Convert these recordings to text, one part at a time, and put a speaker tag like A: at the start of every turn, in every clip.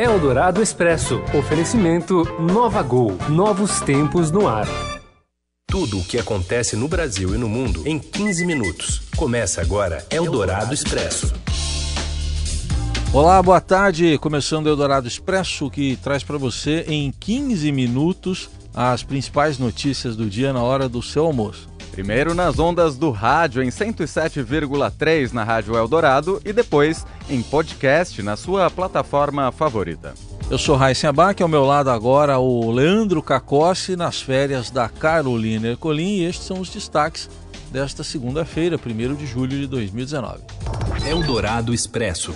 A: Eldorado Expresso. Oferecimento Nova Gol. Novos tempos no ar. Tudo o que acontece no Brasil e no mundo em 15 minutos. Começa agora Eldorado Expresso.
B: Olá, boa tarde. Começando o Eldorado Expresso, que traz para você em 15 minutos as principais notícias do dia na hora do seu almoço.
C: Primeiro nas ondas do rádio em 107,3 na Rádio Eldorado e depois em podcast na sua plataforma favorita.
B: Eu sou Raíssa Abac, ao meu lado agora o Leandro Cacossi nas férias da Carolina Ercolim e estes são os destaques desta segunda-feira, 1 de julho de 2019.
A: Eldorado Expresso.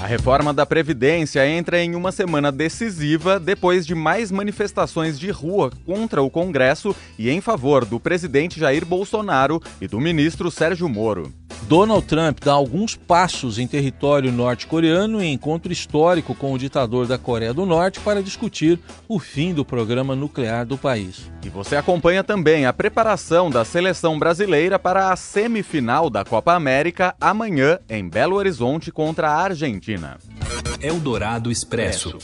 C: A reforma da Previdência entra em uma semana decisiva depois de mais manifestações de rua contra o Congresso e em favor do presidente Jair Bolsonaro e do ministro Sérgio Moro.
B: Donald Trump dá alguns passos em território norte-coreano em encontro histórico com o ditador da Coreia do Norte para discutir o fim do programa nuclear do país.
C: E você acompanha também a preparação da seleção brasileira para a semifinal da Copa América amanhã em Belo Horizonte contra a Argentina.
A: Eldorado Expresso.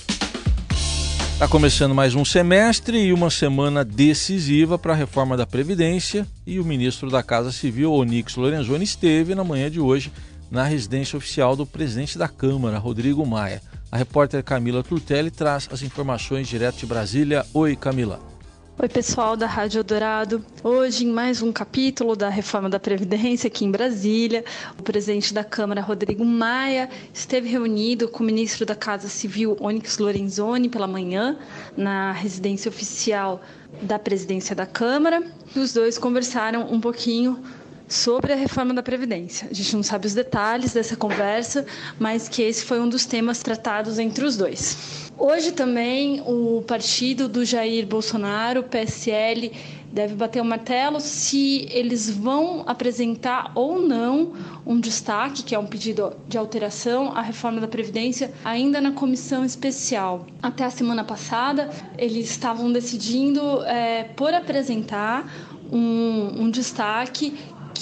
B: Está começando mais um semestre e uma semana decisiva para a reforma da Previdência e o ministro da Casa Civil, Onix Lorenzoni, esteve na manhã de hoje na residência oficial do presidente da Câmara, Rodrigo Maia. A repórter Camila Turtelli traz as informações direto de Brasília. Oi, Camila.
D: Oi, pessoal da Rádio Dourado. Hoje, em mais um capítulo da reforma da Previdência aqui em Brasília, o presidente da Câmara, Rodrigo Maia, esteve reunido com o ministro da Casa Civil, Onyx Lorenzoni, pela manhã, na residência oficial da presidência da Câmara. Os dois conversaram um pouquinho sobre a reforma da Previdência. A gente não sabe os detalhes dessa conversa, mas que esse foi um dos temas tratados entre os dois. Hoje também o partido do Jair Bolsonaro, PSL, deve bater o martelo se eles vão apresentar ou não um destaque, que é um pedido de alteração à reforma da Previdência, ainda na comissão especial. Até a semana passada, eles estavam decidindo é, por apresentar um, um destaque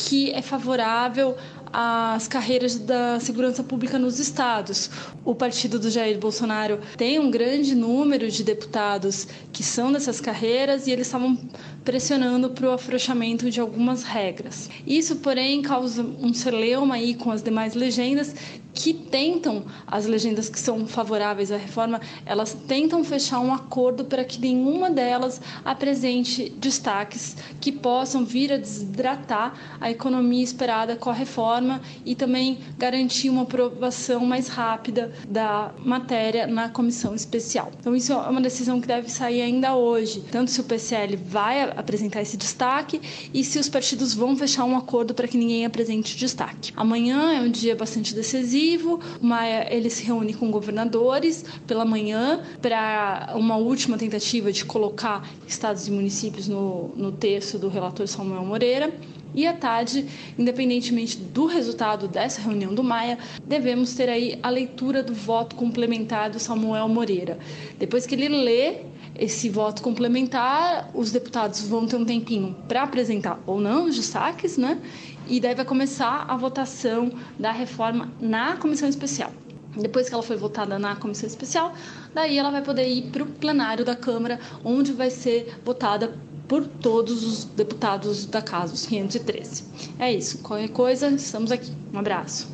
D: que é favorável as carreiras da segurança pública nos estados. O partido do Jair Bolsonaro tem um grande número de deputados que são dessas carreiras e eles estavam pressionando para o afrouxamento de algumas regras. Isso, porém, causa um celeuma aí com as demais legendas que tentam, as legendas que são favoráveis à reforma, elas tentam fechar um acordo para que nenhuma delas apresente destaques que possam vir a desidratar a economia esperada com a reforma e também garantir uma aprovação mais rápida da matéria na comissão especial. Então, isso é uma decisão que deve sair ainda hoje, tanto se o PCL vai apresentar esse destaque e se os partidos vão fechar um acordo para que ninguém apresente destaque. Amanhã é um dia bastante decisivo o Maia ele se reúne com governadores pela manhã para uma última tentativa de colocar estados e municípios no, no texto do relator Samuel Moreira. E à tarde, independentemente do resultado dessa reunião do Maia, devemos ter aí a leitura do voto complementar do Samuel Moreira. Depois que ele lê esse voto complementar, os deputados vão ter um tempinho para apresentar ou não os destaques, né? E daí vai começar a votação da reforma na comissão especial. Depois que ela foi votada na comissão especial, daí ela vai poder ir para o plenário da Câmara, onde vai ser votada por todos os deputados da casa, os 513. É isso. Qualquer coisa, estamos aqui. Um abraço.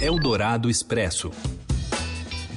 A: Eldorado Expresso.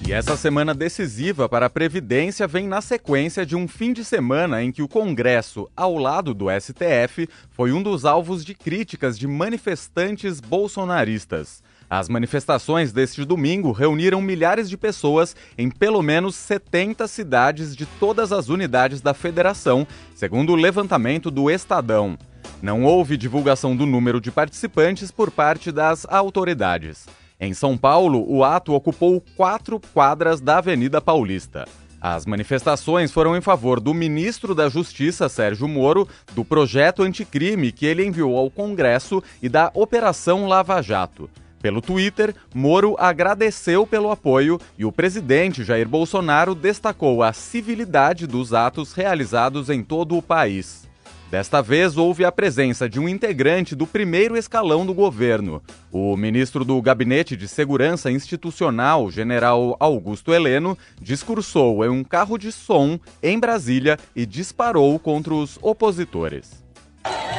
C: E essa semana decisiva para a Previdência vem na sequência de um fim de semana em que o Congresso, ao lado do STF, foi um dos alvos de críticas de manifestantes bolsonaristas. As manifestações deste domingo reuniram milhares de pessoas em pelo menos 70 cidades de todas as unidades da federação, segundo o levantamento do Estadão. Não houve divulgação do número de participantes por parte das autoridades. Em São Paulo, o ato ocupou quatro quadras da Avenida Paulista. As manifestações foram em favor do ministro da Justiça, Sérgio Moro, do projeto anticrime que ele enviou ao Congresso e da Operação Lava Jato. Pelo Twitter, Moro agradeceu pelo apoio e o presidente Jair Bolsonaro destacou a civilidade dos atos realizados em todo o país. Desta vez, houve a presença de um integrante do primeiro escalão do governo. O ministro do Gabinete de Segurança Institucional, general Augusto Heleno, discursou em um carro de som em Brasília e disparou contra os opositores.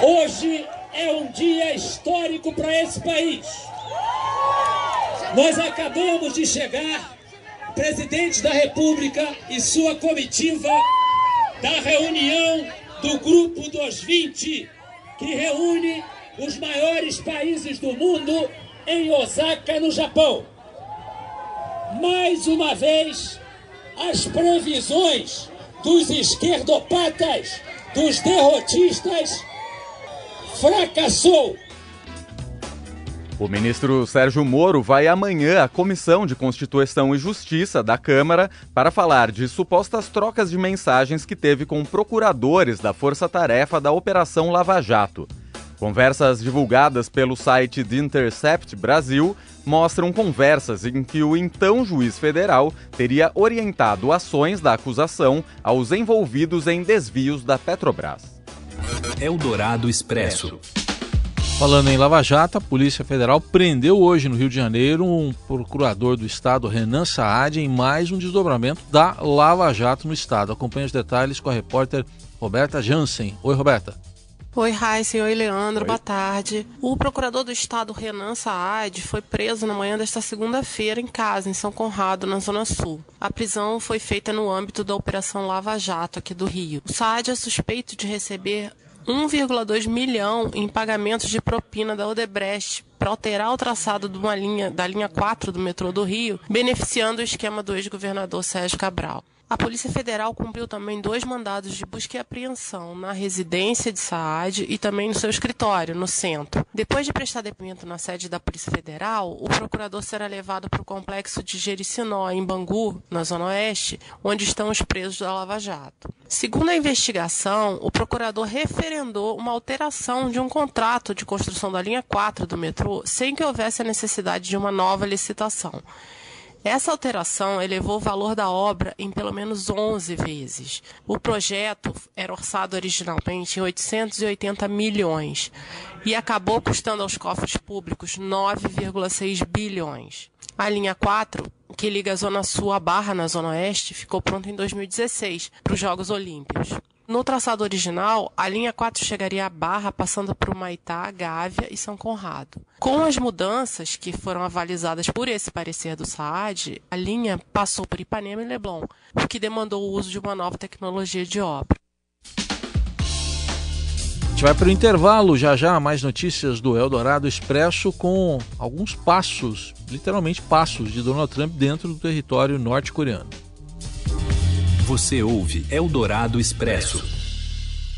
E: Hoje é um dia histórico para esse país. Nós acabamos de chegar, presidente da República e sua comitiva, da reunião do Grupo dos 20, que reúne os maiores países do mundo em Osaka, no Japão. Mais uma vez, as previsões dos esquerdopatas, dos derrotistas, fracassou.
C: O ministro Sérgio Moro vai amanhã à Comissão de Constituição e Justiça da Câmara para falar de supostas trocas de mensagens que teve com procuradores da Força Tarefa da Operação Lava Jato. Conversas divulgadas pelo site The Intercept Brasil mostram conversas em que o então juiz federal teria orientado ações da acusação aos envolvidos em desvios da Petrobras.
A: Eldorado Expresso.
B: Falando em Lava Jato, a Polícia Federal prendeu hoje no Rio de Janeiro um procurador do Estado, Renan Saad, em mais um desdobramento da Lava Jato no Estado. Acompanhe os detalhes com a repórter Roberta Jansen. Oi, Roberta.
F: Oi, Heisen. Oi, Leandro. Oi. Boa tarde. O procurador do Estado, Renan Saad, foi preso na manhã desta segunda-feira em casa, em São Conrado, na Zona Sul. A prisão foi feita no âmbito da Operação Lava Jato, aqui do Rio. O Saad é suspeito de receber 1,2 milhão em pagamentos de propina da Odebrecht para alterar o traçado de uma linha, da linha 4 do metrô do Rio, beneficiando o esquema do ex-governador Sérgio Cabral. A Polícia Federal cumpriu também dois mandados de busca e apreensão na residência de Saad e também no seu escritório, no centro. Depois de prestar depoimento na sede da Polícia Federal, o procurador será levado para o complexo de Jericinó, em Bangu, na Zona Oeste, onde estão os presos da Lava Jato. Segundo a investigação, o procurador referendou uma alteração de um contrato de construção da linha 4 do metrô sem que houvesse a necessidade de uma nova licitação. Essa alteração elevou o valor da obra em pelo menos 11 vezes. O projeto era orçado originalmente em 880 milhões e acabou custando aos cofres públicos 9,6 bilhões. A linha 4, que liga a Zona Sul à Barra na Zona Oeste, ficou pronta em 2016 para os Jogos Olímpicos. No traçado original, a linha 4 chegaria à Barra, passando por Maitá, Gávea e São Conrado. Com as mudanças que foram avalizadas por esse parecer do SAAD, a linha passou por Ipanema e Leblon, o que demandou o uso de uma nova tecnologia de obra.
B: A gente vai para o intervalo, já já mais notícias do Eldorado Expresso com alguns passos, literalmente passos, de Donald Trump dentro do território norte-coreano.
A: Você ouve Eldorado Expresso.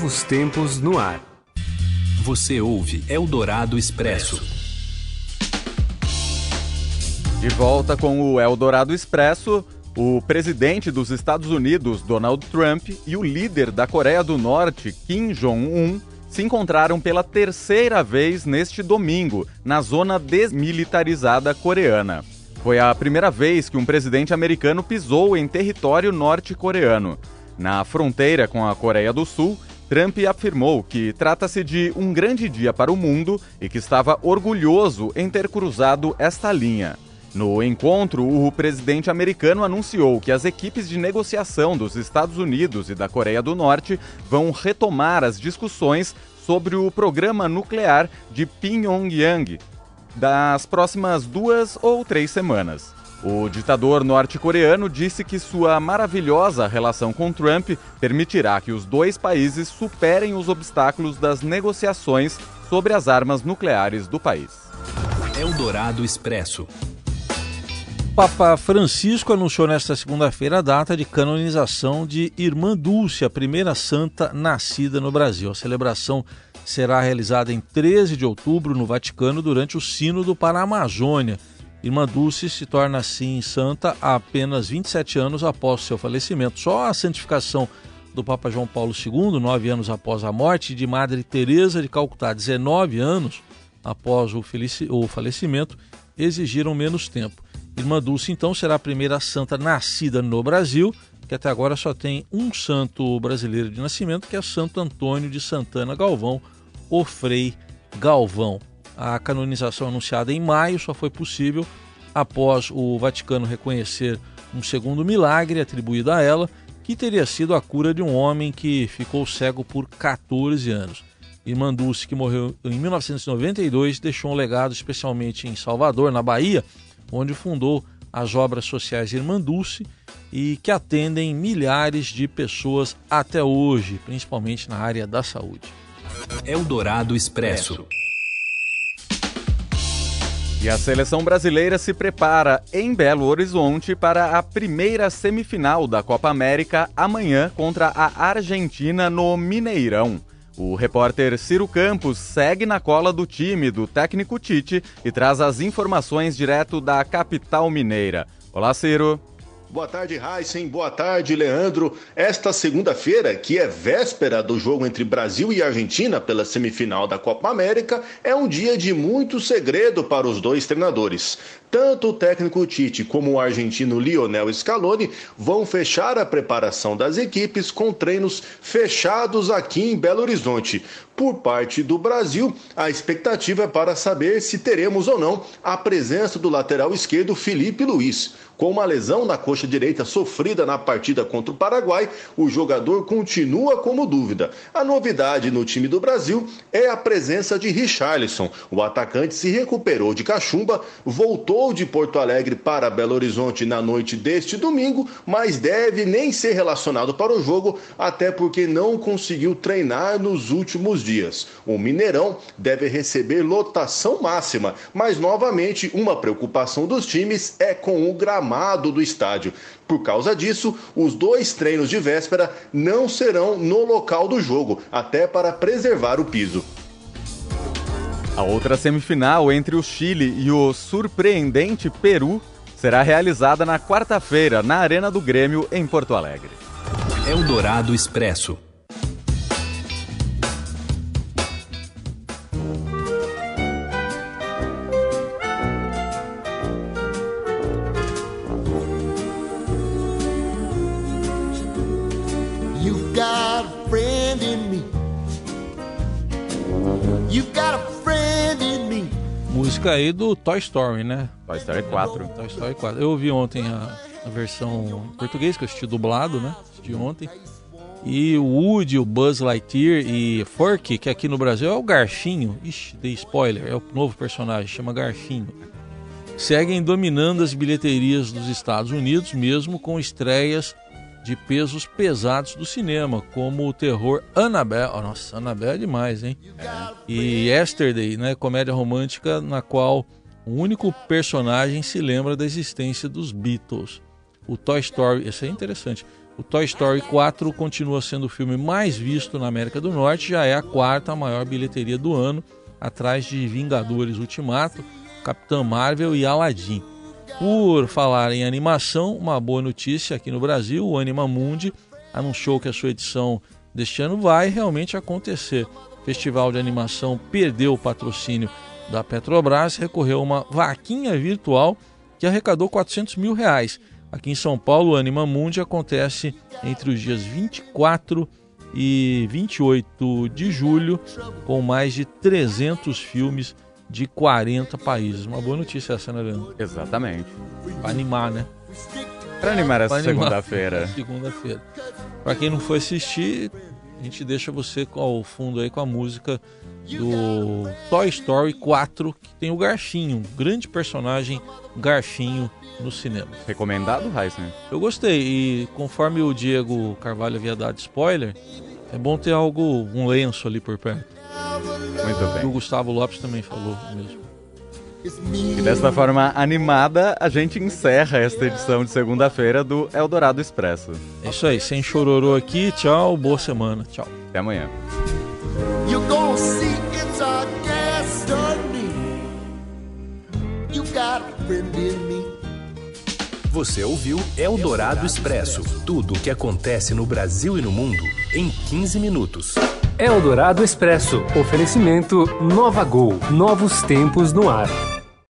G: Novos tempos no ar.
A: Você ouve Eldorado Expresso.
C: De volta com o Eldorado Expresso, o presidente dos Estados Unidos, Donald Trump, e o líder da Coreia do Norte, Kim Jong-un, se encontraram pela terceira vez neste domingo, na zona desmilitarizada coreana. Foi a primeira vez que um presidente americano pisou em território norte-coreano. Na fronteira com a Coreia do Sul, Trump afirmou que trata-se de um grande dia para o mundo e que estava orgulhoso em ter cruzado esta linha. No encontro, o presidente americano anunciou que as equipes de negociação dos Estados Unidos e da Coreia do Norte vão retomar as discussões sobre o programa nuclear de Pyongyang das próximas duas ou três semanas. O ditador norte-coreano disse que sua maravilhosa relação com Trump permitirá que os dois países superem os obstáculos das negociações sobre as armas nucleares do país.
A: Eldorado Expresso.
B: Papa Francisco anunciou nesta segunda-feira a data de canonização de Irmã Dulce, a primeira santa nascida no Brasil. A celebração será realizada em 13 de outubro no Vaticano durante o Sínodo para a Amazônia. Irmã Dulce se torna assim santa apenas 27 anos após seu falecimento. Só a santificação do Papa João Paulo II, nove anos após a morte, de Madre Teresa de Calcutá, 19 anos após o, o falecimento, exigiram menos tempo. Irmã Dulce, então, será a primeira santa nascida no Brasil, que até agora só tem um santo brasileiro de nascimento, que é Santo Antônio de Santana Galvão, o Frei Galvão. A canonização anunciada em maio só foi possível após o Vaticano reconhecer um segundo milagre atribuído a ela, que teria sido a cura de um homem que ficou cego por 14 anos. Irmã Dulce, que morreu em 1992, deixou um legado especialmente em Salvador, na Bahia, onde fundou as obras sociais Irmã Dulce e que atendem milhares de pessoas até hoje, principalmente na área da saúde.
A: Eldorado Expresso.
C: E a seleção brasileira se prepara em Belo Horizonte para a primeira semifinal da Copa América amanhã contra a Argentina no Mineirão. O repórter Ciro Campos segue na cola do time do técnico Tite e traz as informações direto da capital mineira. Olá, Ciro.
H: Boa tarde, Heisen. Boa tarde, Leandro. Esta segunda-feira, que é véspera do jogo entre Brasil e Argentina pela semifinal da Copa América, é um dia de muito segredo para os dois treinadores. Tanto o técnico Tite como o argentino Lionel Scaloni vão fechar a preparação das equipes com treinos fechados aqui em Belo Horizonte. Por parte do Brasil, a expectativa é para saber se teremos ou não a presença do lateral esquerdo Felipe Luiz. Com uma lesão na coxa direita sofrida na partida contra o Paraguai, o jogador continua como dúvida. A novidade no time do Brasil é a presença de Richarlison. O atacante se recuperou de cachumba, voltou de Porto Alegre para Belo Horizonte na noite deste domingo, mas deve nem ser relacionado para o jogo, até porque não conseguiu treinar nos últimos dias. O Mineirão deve receber lotação máxima, mas novamente uma preocupação dos times é com o gramado gramado do estádio. Por causa disso, os dois treinos de véspera não serão no local do jogo, até para preservar o piso.
C: A outra semifinal entre o Chile e o surpreendente Peru será realizada na quarta-feira na Arena do Grêmio, em Porto Alegre.
A: Eldorado Expresso.
B: Música aí do Toy Story, né?
C: Toy Story 4.
B: Toy Story 4. Eu ouvi ontem a, a versão em português, que eu assisti dublado, né? Assisti ontem. E o Woody, o Buzz Lightyear e Forky, que aqui no Brasil é o Garfinho. Ixi, dei spoiler, é o novo personagem, chama Garfinho. Seguem dominando as bilheterias dos Estados Unidos, mesmo com estreias de pesos pesados do cinema, como o terror Annabelle. Oh, nossa, Annabelle é demais, hein? E Yesterday, né? Comédia romântica na qual o único personagem se lembra da existência dos Beatles. O Toy Story, esse é interessante. O Toy Story 4 continua sendo o filme mais visto na América do Norte, já é a quarta maior bilheteria do ano, atrás de Vingadores Ultimato, Capitã Marvel e Aladdin. Por falar em animação, uma boa notícia aqui no Brasil: o Anima Mundi anunciou que a sua edição deste ano vai realmente acontecer. O Festival de Animação perdeu o patrocínio da Petrobras, recorreu a uma vaquinha virtual que arrecadou 400 mil reais. Aqui em São Paulo, o Anima Mundi acontece entre os dias 24 e 28 de julho, com mais de 300 filmes de 40 países. Uma boa notícia essa, né, Leandro?
C: Exatamente.
B: Pra animar, né?
C: Pra animar essa segunda-feira.
B: Segunda-feira. Pra quem não foi assistir, a gente deixa você ao fundo aí com a música do Toy Story 4, que tem o Garfinho, grande personagem Garfinho no cinema.
C: Recomendado, Heisen?
B: Eu gostei, e conforme o Diego Carvalho havia dado spoiler, é bom ter algo, um lenço ali por perto.
C: Muito bem.
B: o Gustavo Lopes também falou mesmo.
C: E desta forma animada, a gente encerra esta edição de segunda-feira do Eldorado Expresso.
B: É isso aí, sem chororô aqui, tchau, boa semana, tchau.
C: Até amanhã.
A: Você ouviu Eldorado Expresso tudo o que acontece no Brasil e no mundo em 15 minutos. Eldorado Expresso oferecimento Nova Gol novos tempos no ar.